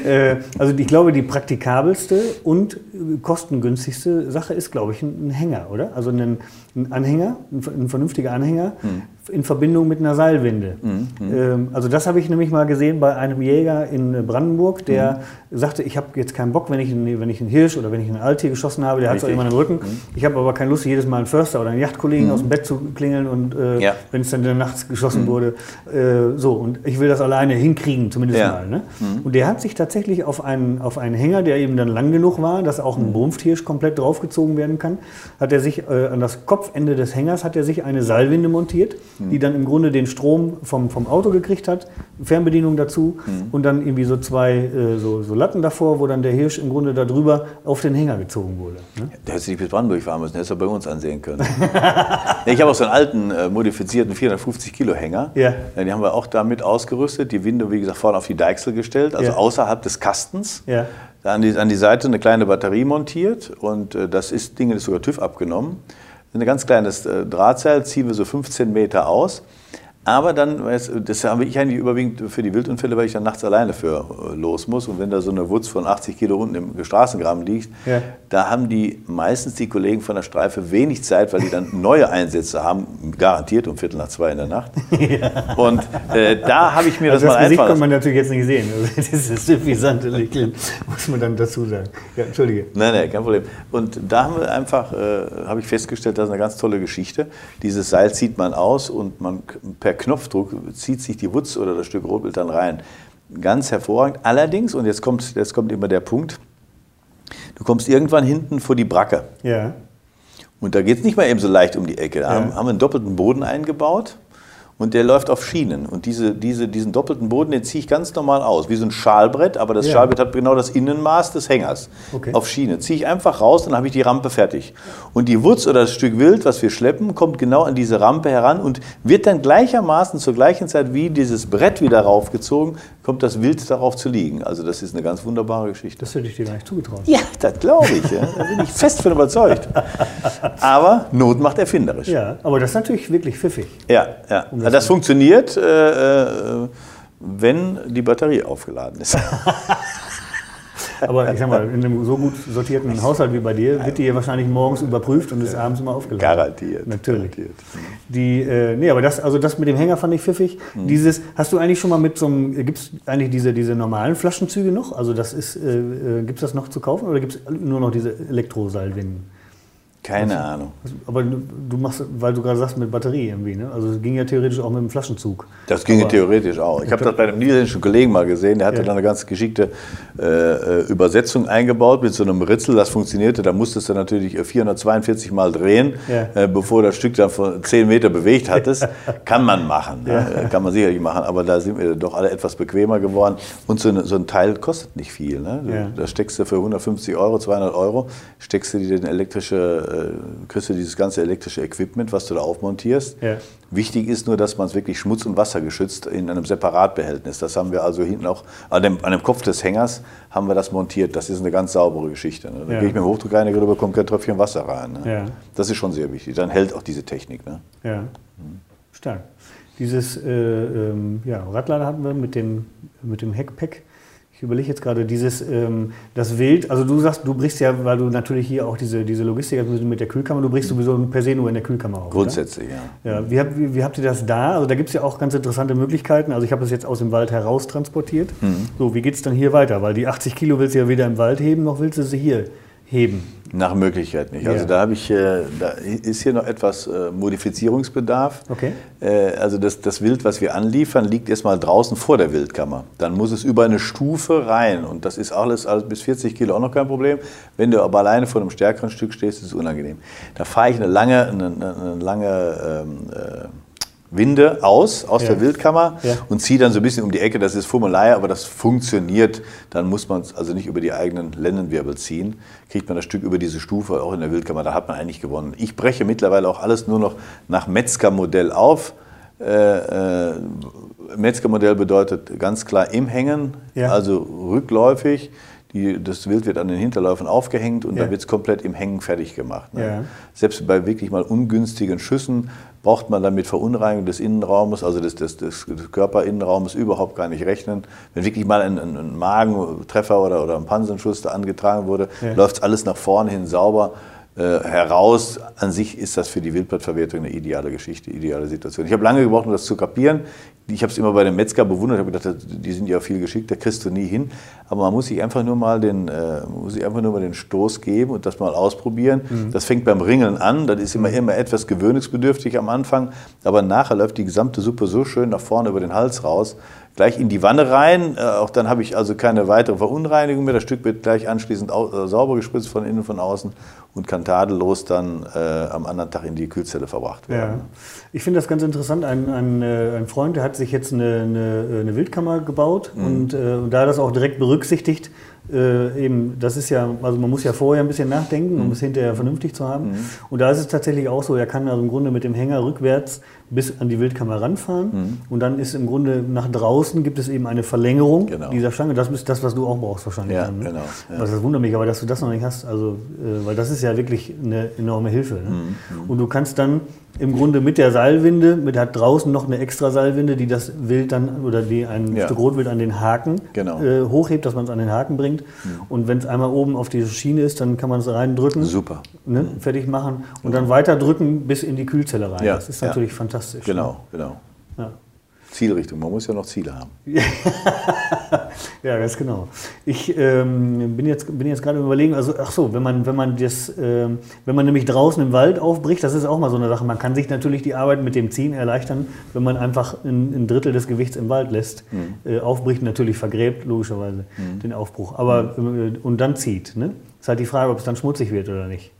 Äh, also ich glaube, die praktikabelste und kostengünstigste Sache ist, glaube ich, ein, Hänger, oder? Also ein, ein Anhänger, ein, ein, vernünftiger Anhänger mhm. In Verbindung mit einer Seilwinde. Mhm. Ähm, also das habe ich nämlich mal gesehen bei einem Jäger in Brandenburg, der mhm. sagte, ich habe jetzt keinen Bock, wenn ich, einen, wenn ich einen Hirsch oder wenn ich einen Altier geschossen habe, der hat zwar immer einen Rücken, mhm. ich habe aber keine Lust, jedes Mal einen Förster oder einen Yachtkollegen mhm. aus dem Bett zu klingeln und äh, ja. wenn es dann in der Nacht geschossen mhm. wurde. Äh, so, und ich will das alleine hinkriegen, zumindest ja. mal. Ne? Und der hat sich tatsächlich auf einen, auf einen Hänger, der eben dann lang genug war, dass auch ein Brunfthirsch komplett draufgezogen werden kann, hat er sich äh, an das Kopf Kopfende des Hängers hat er sich eine Seilwinde montiert, mhm. die dann im Grunde den Strom vom, vom Auto gekriegt hat, Fernbedienung dazu mhm. und dann irgendwie so zwei äh, so, so, Latten davor, wo dann der Hirsch im Grunde darüber auf den Hänger gezogen wurde. Ne? Der hätte sich bis Brandenburg fahren müssen, der hätte es bei uns ansehen können. ich habe auch so einen alten, äh, modifizierten 450 Kilo Hänger. Ja. Die haben wir auch damit ausgerüstet, die Winde, wie gesagt, vorne auf die Deichsel gestellt, also ja. außerhalb des Kastens. Ja. An die, an die Seite eine kleine Batterie montiert und äh, das ist, Ding ist sogar TÜV abgenommen ein ganz kleines äh, Drahtseil, ziehen wir so 15 Meter aus aber dann, das habe ich eigentlich überwiegend für die Wildunfälle, weil ich dann nachts alleine für äh, los muss. Und wenn da so eine Wutz von 80 Kilo unten im Straßengraben liegt, ja. da haben die meistens die Kollegen von der Streife wenig Zeit, weil die dann neue Einsätze haben, garantiert um Viertel nach zwei in der Nacht. Ja. Und äh, da habe ich mir also das, das mal Gesicht einfach... kann man natürlich jetzt nicht sehen. Also dieses suffisante Lächeln muss man dann dazu sagen. Ja, Entschuldige. Nein, nein, kein Problem. Und da haben wir einfach, äh, habe ich festgestellt, das ist eine ganz tolle Geschichte. Dieses Seil zieht man aus und man per per Knopfdruck zieht sich die Wutz oder das Stück Rotbild dann rein. Ganz hervorragend. Allerdings, und jetzt kommt, jetzt kommt immer der Punkt, Du kommst irgendwann hinten vor die Bracke. Ja. Und da geht es nicht mal eben so leicht um die Ecke. Da Ja. haben, haben wir einen doppelten Boden eingebaut und der läuft auf Schienen. Und diese, diese, diesen doppelten Boden, den ziehe ich ganz normal aus, wie so ein Schalbrett, aber das Ja. Schalbrett hat genau das Innenmaß des Hängers Okay. auf Schiene. Ziehe ich einfach raus, dann habe ich die Rampe fertig. Und die Wutz oder das Stück Wild, was wir schleppen, kommt genau an diese Rampe heran und wird dann gleichermaßen zur gleichen Zeit wie dieses Brett wieder raufgezogen, kommt das Wild darauf zu liegen. Also das ist eine ganz wunderbare Geschichte. Das hätte ich dir gar nicht zugetraut. Ja, das glaube ich. Ja. Da bin ich fest von überzeugt. Aber Not macht erfinderisch. Ja, aber das ist natürlich wirklich pfiffig. Ja, ja. Um das das funktioniert, äh, äh, wenn die Batterie aufgeladen ist. Aber ich sag mal, in einem so gut sortierten Haushalt wie bei dir wird die hier wahrscheinlich morgens überprüft und ist abends immer aufgeladen. Garantiert. Natürlich. Garantiert. Die, äh, nee, aber das, also das mit dem Hänger fand ich pfiffig. Hm. Dieses, hast du eigentlich schon mal mit so einem, gibt es eigentlich diese, diese normalen Flaschenzüge noch? Also das ist, äh, äh, gibt es das noch zu kaufen oder gibt es nur noch diese Elektroseilwinden? Keine Ahnung. Aber du machst, weil du gerade sagst, mit Batterie irgendwie, ne? Also es ging ja theoretisch auch mit dem Flaschenzug. Das ginge Aber- theoretisch auch. Ich habe das bei einem niederländischen Kollegen mal gesehen, der hatte Ja. da eine ganz geschickte äh, äh, Übersetzung eingebaut mit so einem Ritzel, das funktionierte. Da musstest du natürlich äh, 442 Mal drehen, Ja. äh, bevor das Stück dann von 10 Meter bewegt hattest. Kann man machen, ne? Äh, kann man sicherlich machen, aber da sind wir doch alle etwas bequemer geworden. Und so, eine, so ein Teil kostet nicht viel. Ne? Ja. Da steckst du für 150 Euro, 200 Euro, steckst du dir den elektrische, äh, kriegst du dieses ganze elektrische Equipment, was du da aufmontierst. Ja. Wichtig ist nur, dass man es wirklich schmutz- und wassergeschützt in einem Separatbehältnis. Das haben wir also hinten auch an dem, an dem Kopf des Hängers haben wir das montiert. Das ist eine ganz saubere Geschichte. Ne? Da Ja. gehe ich mit dem Hochdruckreiniger drüber, kommt kein Tröpfchen Wasser rein. Ne? Ja. Das ist schon sehr wichtig. Dann hält auch diese Technik. Ne? Ja, stark. Dieses äh, ähm, ja, Radlader hatten wir mit dem, mit dem Heckpack. Ich überlege jetzt gerade, dieses, ähm, das Wild, also du sagst, du brichst ja, weil du natürlich hier auch diese, diese Logistik hast mit der Kühlkammer, du brichst sowieso per se nur in der Kühlkammer auf. Grundsätzlich, ja. Oder? Ja, wie, habt, wie, wie habt ihr das da? Also da gibt es ja auch ganz interessante Möglichkeiten. Also ich habe das jetzt aus dem Wald heraus transportiert. Mhm. So, wie geht es dann hier weiter? Weil die 80 Kilo willst du ja weder im Wald heben, noch willst du sie hier heben. Nach Möglichkeit nicht. Also Ja. da habe ich, äh, da ist hier noch etwas äh, Modifizierungsbedarf. Okay. Äh, Also das, das Wild, was wir anliefern, liegt erstmal draußen vor der Wildkammer. Dann muss es über eine Stufe rein. Und das ist alles, alles bis 40 Kilo auch noch kein Problem. Wenn du aber alleine vor einem stärkeren Stück stehst, ist es unangenehm. Da fahre ich eine lange, eine, eine eine lange ähm, äh, Winde aus, aus Ja. der Wildkammer Ja. und ziehe dann so ein bisschen um die Ecke. Das ist Formular, aber das funktioniert. Dann muss man es also nicht über die eigenen Lendenwirbel ziehen. Kriegt man das Stück über diese Stufe auch in der Wildkammer. Da hat man eigentlich gewonnen. Ich breche mittlerweile auch alles nur noch nach Metzger-Modell auf. Äh, äh, Metzger-Modell bedeutet ganz klar im Hängen, Ja. also rückläufig. Die, das Wild wird an den Hinterläufen aufgehängt und Ja. dann wird es komplett im Hängen fertig gemacht. Ne? Ja. Selbst bei wirklich mal ungünstigen Schüssen braucht man damit Verunreinigung des Innenraumes, also des, des, des, Körperinnenraumes überhaupt gar nicht rechnen. Wenn wirklich mal ein, ein, ein Magentreffer oder, oder ein Pansenschuss da angetragen wurde, Ja. läuft alles nach vorne hin sauber heraus. An sich ist das für die Wildblattverwertung eine ideale Geschichte, ideale Situation. Ich habe lange gebraucht, um das zu kapieren. Ich habe es immer bei dem Metzger bewundert, habe gedacht, die sind ja viel geschickter, kriegst du nie hin. Aber man muss sich einfach nur mal den, äh, muss sich einfach nur mal den Stoß geben und das mal ausprobieren. Das fängt beim Ringeln an, das ist immer, immer etwas gewöhnungsbedürftig am Anfang, aber nachher läuft die gesamte Suppe so schön nach vorne über den Hals raus, gleich in die Wanne rein. Äh, auch dann habe ich also keine weitere Verunreinigung mehr. Das Stück wird gleich anschließend au äh, sauber gespritzt von innen und von außen und kann tadellos dann äh, am anderen Tag in die Kühlzelle verbracht werden. Ja. Ich finde das ganz interessant. Ein, ein, äh, ein Freund, der hat sich jetzt eine, eine, eine Wildkammer gebaut Mhm. und, äh, und da das auch direkt berücksichtigt, äh, eben, das ist ja, also man muss ja vorher ein bisschen nachdenken, Mhm. um es hinterher vernünftig zu haben. Und da ist es tatsächlich auch so, er kann also im Grunde mit dem Hänger rückwärts bis an die Wildkammer ranfahren Mhm. und dann ist im Grunde nach draußen gibt es eben eine Verlängerung Genau. dieser Stange. Das ist das, was du auch brauchst wahrscheinlich. Ja, dann, ne? genau, ja. Was das wundert mich, aber dass du das noch nicht hast, also, äh, weil das ist ja wirklich eine enorme Hilfe. Ne? Mhm, Und du kannst dann im Grunde mit der Seilwinde, mit hat draußen noch eine extra Seilwinde, die das Wild dann oder die ein Ja. Stück Rotwild an den Haken Genau. äh, hochhebt, dass man es an den Haken bringt. Und wenn es einmal oben auf die Schiene ist, dann kann man es reindrücken, Super. ne, fertig machen und dann weiter drücken bis in die Kühlzelle rein. Ja, das ist natürlich fantastisch. Genau, genau. Ja. Zielrichtung, man muss ja noch Ziele haben. ja, ganz genau. Ich ähm, bin jetzt, bin jetzt gerade überlegen, also ach so, wenn man, wenn man das, äh, wenn man nämlich draußen im Wald aufbricht, das ist auch mal so eine Sache. Man kann sich natürlich die Arbeit mit dem Ziehen erleichtern, wenn man einfach ein, ein Drittel des Gewichts im Wald lässt. Mhm. Äh, aufbricht natürlich vergräbt, logischerweise, mhm. den Aufbruch. Aber mhm. äh, und dann zieht. Ne? Ist halt die Frage, ob es dann schmutzig wird oder nicht.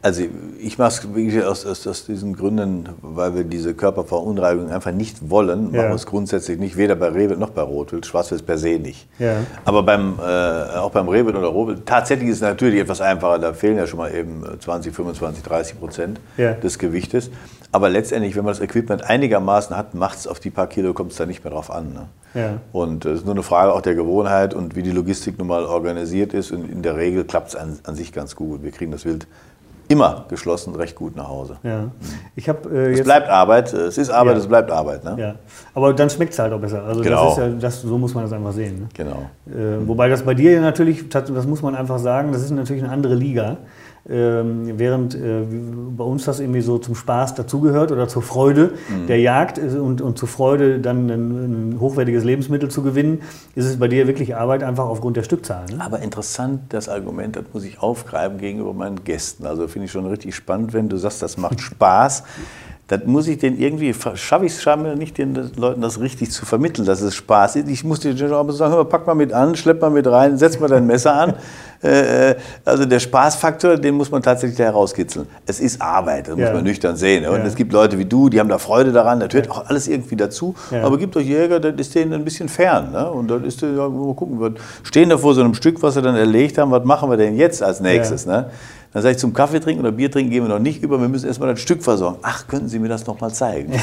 Also ich mache es aus, aus, aus, diesen Gründen, weil wir diese Körperverunreinigung einfach nicht wollen, ja. machen wir es grundsätzlich nicht, weder bei Rehwild noch bei Rotwild, Schwarzwild per se nicht. Ja. Aber beim, äh, auch beim Rehwild oder Rotwild, tatsächlich ist es natürlich etwas einfacher, da fehlen ja schon mal eben 20, 25, 30 Prozent ja. des Gewichtes. Aber letztendlich, wenn man das Equipment einigermaßen hat, macht es auf die paar Kilo, kommt es da nicht mehr drauf an. Ne? Ja. Und es ist nur eine Frage auch der Gewohnheit und wie die Logistik nun mal organisiert ist. Und in der Regel klappt es an, an sich ganz gut. Wir kriegen das Wild immer geschlossen recht gut nach Hause. Ja. Ich hab, äh, es bleibt Arbeit, es ist Arbeit, ja. es bleibt Arbeit. Ne? Ja. Aber dann schmeckt es halt auch besser. Also genau. das ist ja, das, so muss man das einfach sehen. Ne? Genau. Äh, wobei das bei dir ja natürlich, das muss man einfach sagen, das ist natürlich eine andere Liga. Ähm, während äh, bei uns das irgendwie so zum Spaß dazugehört oder zur Freude mhm. der Jagd und, und zur Freude dann ein, ein, hochwertiges Lebensmittel zu gewinnen, ist es bei dir wirklich Arbeit einfach aufgrund der Stückzahl. Ne? Aber interessant, das Argument, das muss ich aufgreifen gegenüber meinen Gästen. Also finde ich schon richtig spannend, wenn du sagst, das macht Spaß. Das muss ich den irgendwie, schaffe ich es scheinbar nicht, den Leuten das richtig zu vermitteln, dass es Spaß ist. Ich muss dir schon sagen, pack mal mit an, schlepp mal mit rein, setz mal dein Messer an. Äh, äh, also der Spaßfaktor, den muss man tatsächlich herauskitzeln. Es ist Arbeit, das ja. muss man nüchtern sehen. Und ja. es gibt Leute wie du, die haben da Freude daran, das gehört auch alles irgendwie dazu. Ja. Aber gibt euch Jäger, das ist denen ein bisschen fern. Ne? Und dann ist, ja, mal gucken, wir stehen da vor so einem Stück, was sie dann erlegt haben, was machen wir denn jetzt als nächstes? Ne? Dann sage ich, zum Kaffee trinken oder Bier trinken gehen wir noch nicht über, wir müssen erstmal das Stück versorgen. Ach, könnten Sie mir das noch mal zeigen?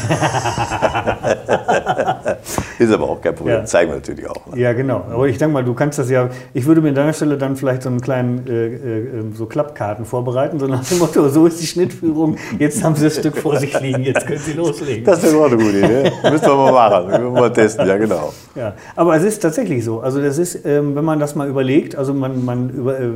ist aber auch kein Problem, ja. zeigen wir natürlich auch. Ne? Ja, genau. Aber ich denke mal, du kannst das ja, ich würde mir an deiner Stelle dann vielleicht so einen kleinen, äh, äh, so Klappkarten vorbereiten, so nach dem Motto, so ist die Schnittführung, jetzt haben Sie das Stück vor sich liegen, jetzt können Sie loslegen. Das wäre auch eine gute Idee. Müssen wir mal machen, wir mal testen, ja genau. Ja, aber es ist tatsächlich so. Also das ist, ähm, wenn man das mal überlegt, also man, man über, äh,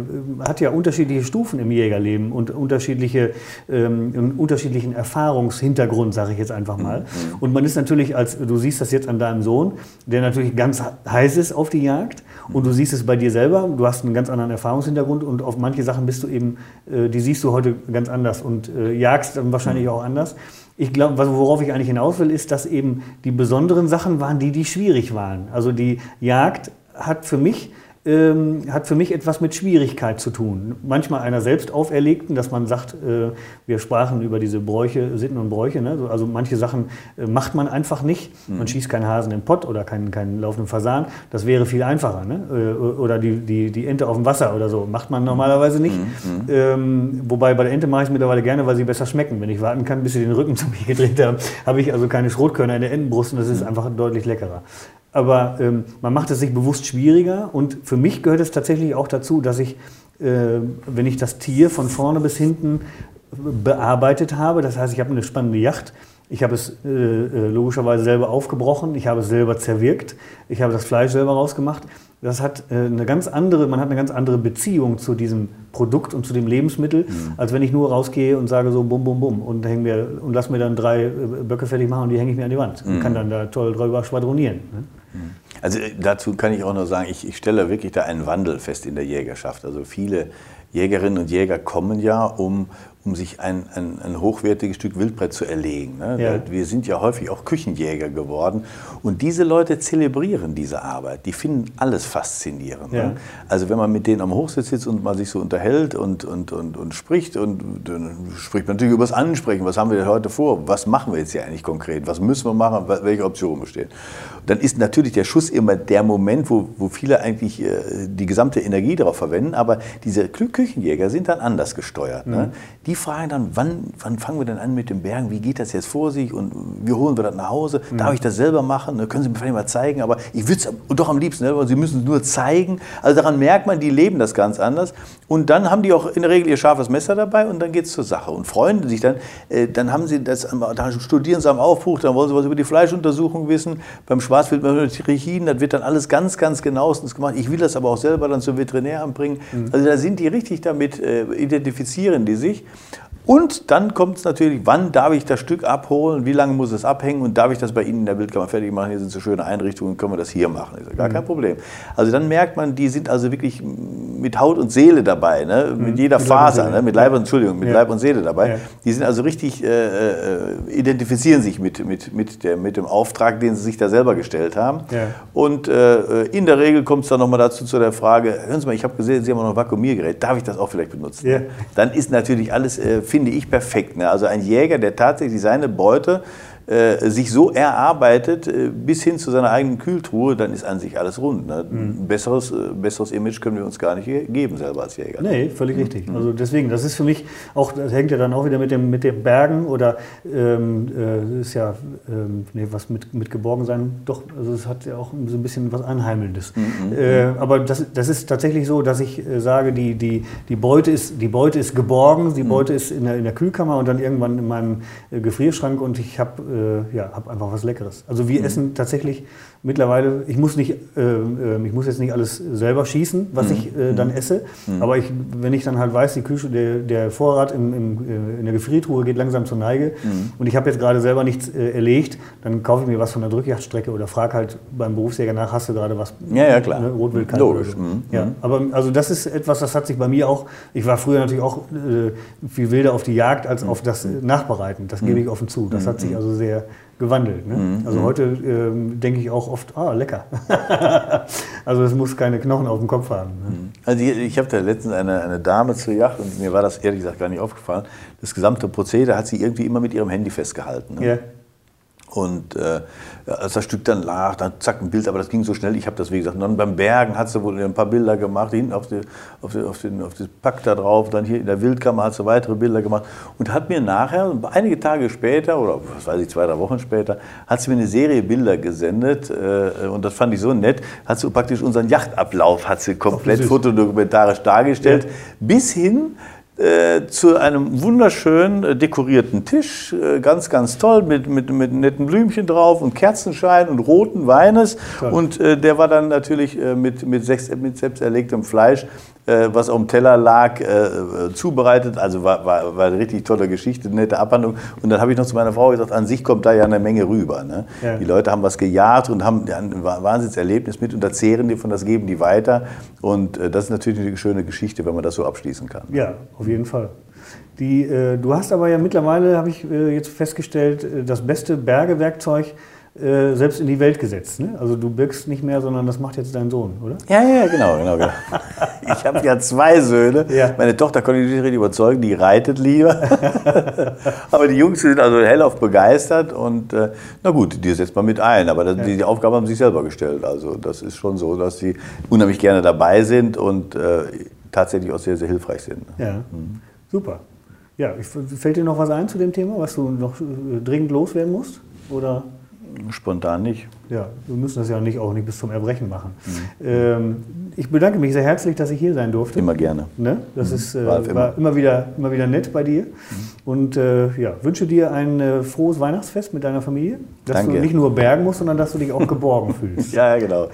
hat ja unterschiedliche Stufen im Jägerleben und unterschiedliche, ähm, unterschiedlichen Erfahrungshintergrund, sage ich jetzt einfach mal. Mhm. Und man ist natürlich als, du siehst das jetzt an deinem Sohn, der natürlich ganz heiß ist auf die Jagd und du siehst es bei dir selber, du hast einen ganz anderen Erfahrungshintergrund und auf manche Sachen bist du eben, äh, die siehst du heute ganz anders und äh, jagst dann wahrscheinlich mhm. auch anders. Ich glaube, worauf ich eigentlich hinaus will, ist, dass eben die besonderen Sachen waren die, die schwierig waren. Also die Jagd hat für mich ähm, hat für mich etwas mit Schwierigkeit zu tun. Manchmal einer selbst auferlegten, dass man sagt, äh, wir sprachen über diese Bräuche, Sitten und Bräuche. Ne? Also manche Sachen äh, macht man einfach nicht. Man mhm. schießt keinen Hasen im Pott oder keinen, keinen laufenden Fasan. Das wäre viel einfacher. Ne? Äh, oder die, die, die Ente auf dem Wasser oder so. Macht man normalerweise nicht. Mhm. mhm. Ähm, wobei bei der Ente mache ich es mittlerweile gerne, weil sie besser schmecken. Wenn ich warten kann, bis sie den Rücken zu mir gedreht haben, habe ich also keine Schrotkörner in der Entenbrust und das ist mhm. einfach deutlich leckerer. Aber ähm, man macht es sich bewusst schwieriger und für mich gehört es tatsächlich auch dazu, dass ich, äh, wenn ich das Tier von vorne bis hinten bearbeitet habe, das heißt, ich habe eine spannende Yacht, ich habe es äh, äh, logischerweise selber aufgebrochen, ich habe es selber zerwirkt, ich habe das Fleisch selber rausgemacht. Das hat äh, eine ganz andere, man hat eine ganz andere Beziehung zu diesem Produkt und zu dem Lebensmittel, mhm. als wenn ich nur rausgehe und sage so bum bum bum und häng mir und lass mir dann drei äh, Böcke fertig machen und die hänge ich mir an die Wand mhm. und kann dann da toll drüber schwadronieren. Ne? Mhm. Also äh, dazu kann ich auch nur sagen, ich, ich stelle wirklich da einen Wandel fest in der Jägerschaft. Also viele Jägerinnen und Jäger kommen ja, um, um sich ein, ein, ein hochwertiges Stück Wildbrett zu erlegen. Ne? Ja. Wir sind ja häufig auch Küchenjäger geworden und diese Leute zelebrieren diese Arbeit. Die finden alles faszinierend. Ne? Ja. Ne? Also wenn man mit denen am Hochsitz sitzt und man sich so unterhält und, und, und, und spricht und dann spricht man natürlich über das Ansprechen. Was haben wir denn heute vor? Was machen wir jetzt hier eigentlich konkret? Was müssen wir machen? Welche Optionen bestehen? Dann ist natürlich der Schuss immer der Moment, wo, wo viele eigentlich äh, die gesamte Energie darauf verwenden. Aber diese Küchenjäger sind dann anders gesteuert. Ne? Mhm. Ne? Die fragen dann, wann, wann fangen wir denn an mit dem Bergen? Wie geht das jetzt vor sich? Und wie holen wir das nach Hause? Mhm. Darf ich das selber machen? Ne, können Sie mir vielleicht mal zeigen? Aber ich würde es doch am liebsten, ne? Sie müssen es nur zeigen. Also daran merkt man, die leben das ganz anders. Und dann haben die auch in der Regel ihr scharfes Messer dabei und dann geht es zur Sache. Und freuen sich dann, äh, dann haben sie das, dann studieren sie am Aufbruch, dann wollen sie was über die Fleischuntersuchung wissen. Beim Schwarzwild Trichinen, das wird dann alles ganz, ganz genauestens gemacht. Ich will das aber auch selber dann zum Veterinäramt bringen. Mhm. Also da sind die richtig damit, äh, identifizieren die sich. Und dann kommt es natürlich, wann darf ich das Stück abholen, wie lange muss es abhängen und darf ich das bei Ihnen in der Wildkammer fertig machen? Hier sind so schöne Einrichtungen, können wir das hier machen? Ich sage, gar kein Problem. Also dann merkt man, die sind also wirklich mit Haut und Seele dabei, ne? mit jeder Mit Faser, ne? mit Leib und, Entschuldigung, mit Ja. Leib und Seele dabei. Ja. Die sind also richtig, äh, äh, identifizieren sich mit, mit, mit, der, mit dem Auftrag, den sie sich da selber gestellt haben. Ja. Und äh, in der Regel kommt es dann nochmal dazu zu der Frage, hören Sie mal, ich habe gesehen, Sie haben noch ein Vakuumiergerät, darf ich das auch vielleicht benutzen? Ja. Dann ist natürlich alles, äh, finde ich, perfekt. Ne? Also ein Jäger, der tatsächlich seine Beute äh, sich so erarbeitet, äh, bis hin zu seiner eigenen Kühltruhe, dann ist an sich alles rund. Ne? Mhm. Ein besseres, äh, besseres Image können wir uns gar nicht ge- geben selber als Jäger. Nee, völlig richtig. Also deswegen, das ist für mich auch, das hängt ja dann auch wieder mit dem, mit den Bergen oder ähm, äh, ist ja, ähm, nee, was mit, mit Geborgensein, doch, also es hat ja auch so ein bisschen was Anheimelndes. Äh, aber das, das ist tatsächlich so, dass ich sage, die, die, die, Beute ist, die Beute ist geborgen, die Beute ist in der, in der Kühlkammer und dann irgendwann in meinem Gefrierschrank und ich habe äh, ja, hab einfach was Leckeres. Also wir essen tatsächlich mittlerweile, ich muss, nicht, äh, ich muss jetzt nicht alles selber schießen, was ich äh, dann esse, aber ich, wenn ich dann halt weiß, die Küche, der, der Vorrat im, im, äh, in der Gefriertruhe geht langsam zur Neige und ich habe jetzt gerade selber nichts äh, erlegt, dann kaufe ich mir was von der Drückjagdstrecke oder frage halt beim Berufsjäger nach, hast du gerade was? Ja, ja, klar. Ne, Rotwildkalb Logisch, so. mhm, Ja, aber also das ist etwas, das hat sich bei mir auch, ich war früher natürlich auch äh, viel wilder auf die Jagd als auf das Nachbereiten, das gebe ich offen zu. Das hat sich also sehr gewandelt. Ne? Also heute ähm, denke ich auch oft, ah, lecker. also es muss keine Knochen auf dem Kopf haben. Ne? Also ich, ich habe da letztens eine, eine Dame zur Jacht und mir war das ehrlich gesagt gar nicht aufgefallen. Das gesamte Prozedere hat sie irgendwie immer mit ihrem Handy festgehalten. Ne? Ja. Und äh, als das Stück dann lag, dann zack, ein Bild, aber das ging so schnell, ich habe das wie gesagt. Und dann beim Bergen hat sie wohl ein paar Bilder gemacht, hinten auf, die, auf, die, auf, den, auf das Pack da drauf, dann hier in der Wildkammer hat sie weitere Bilder gemacht. Und hat mir nachher, einige Tage später, oder was weiß ich, zwei, drei Wochen später, hat sie mir eine Serie Bilder gesendet äh, und das fand ich so nett, hat sie praktisch unseren Yachtablauf, hat sie komplett fotodokumentarisch dargestellt, bis hin äh, zu einem wunderschön äh, dekorierten Tisch, äh, ganz, ganz toll, mit, mit, mit netten Blümchen drauf und Kerzenschein und roten Weines. Toll. Und äh, der war dann natürlich mit, mit, sechs, mit selbst erlegtem Fleisch, was auf dem Teller lag, äh, äh, zubereitet. Also war, war, war eine richtig tolle Geschichte, nette Abhandlung. Und dann habe ich noch zu meiner Frau gesagt, an sich kommt da ja eine Menge rüber. Ne? Ja. Die Leute haben was gejagt und haben ein Wahnsinnserlebnis mit und erzählen die von das, geben die weiter. Und äh, das ist natürlich eine schöne Geschichte, wenn man das so abschließen kann. Ja, auf jeden Fall. Die, äh, du hast aber ja mittlerweile, habe ich äh, jetzt festgestellt, äh, das beste Bergewerkzeug äh, selbst in die Welt gesetzt. Ne? Also du birgst nicht mehr, sondern das macht jetzt dein Sohn, oder? Ja, ja, genau, genau. genau. Ich habe ja zwei Söhne. Ja. Meine Tochter konnte ich nicht richtig überzeugen, die reitet lieber. aber die Jungs sind also hellauf begeistert und äh, na gut, die setzt man mit ein. Aber das, die, die Aufgabe haben sie sich selber gestellt. Also das ist schon so, dass sie unheimlich gerne dabei sind und äh, tatsächlich auch sehr, sehr hilfreich sind. Ja, super. Ja, fällt dir noch was ein zu dem Thema, was du noch äh, dringend loswerden musst? Oder? Spontan nicht. Ja, wir müssen das ja nicht, auch nicht bis zum Erbrechen machen. Ähm, ich bedanke mich sehr herzlich, dass ich hier sein durfte. Immer gerne. Ne? Das ist, äh, War war, immer. immer. wieder, immer wieder nett bei dir. Und äh, ja, wünsche dir ein äh, frohes Weihnachtsfest mit deiner Familie. Dass Danke. du nicht nur bergen musst, sondern dass du dich auch geborgen fühlst. Ja, ja, genau.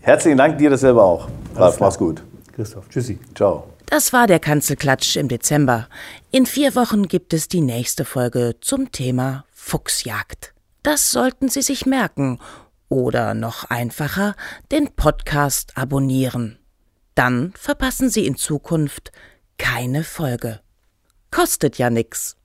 Herzlichen Dank, dir dasselbe auch. Klar. Mach's gut. Christoph, tschüssi. Ciao. Das war der Kanzelklatsch im Dezember. In vier Wochen gibt es die nächste Folge zum Thema Fuchsjagd. Das sollten Sie sich merken. Oder noch einfacher, den Podcast abonnieren. Dann verpassen Sie in Zukunft keine Folge. Kostet ja nix.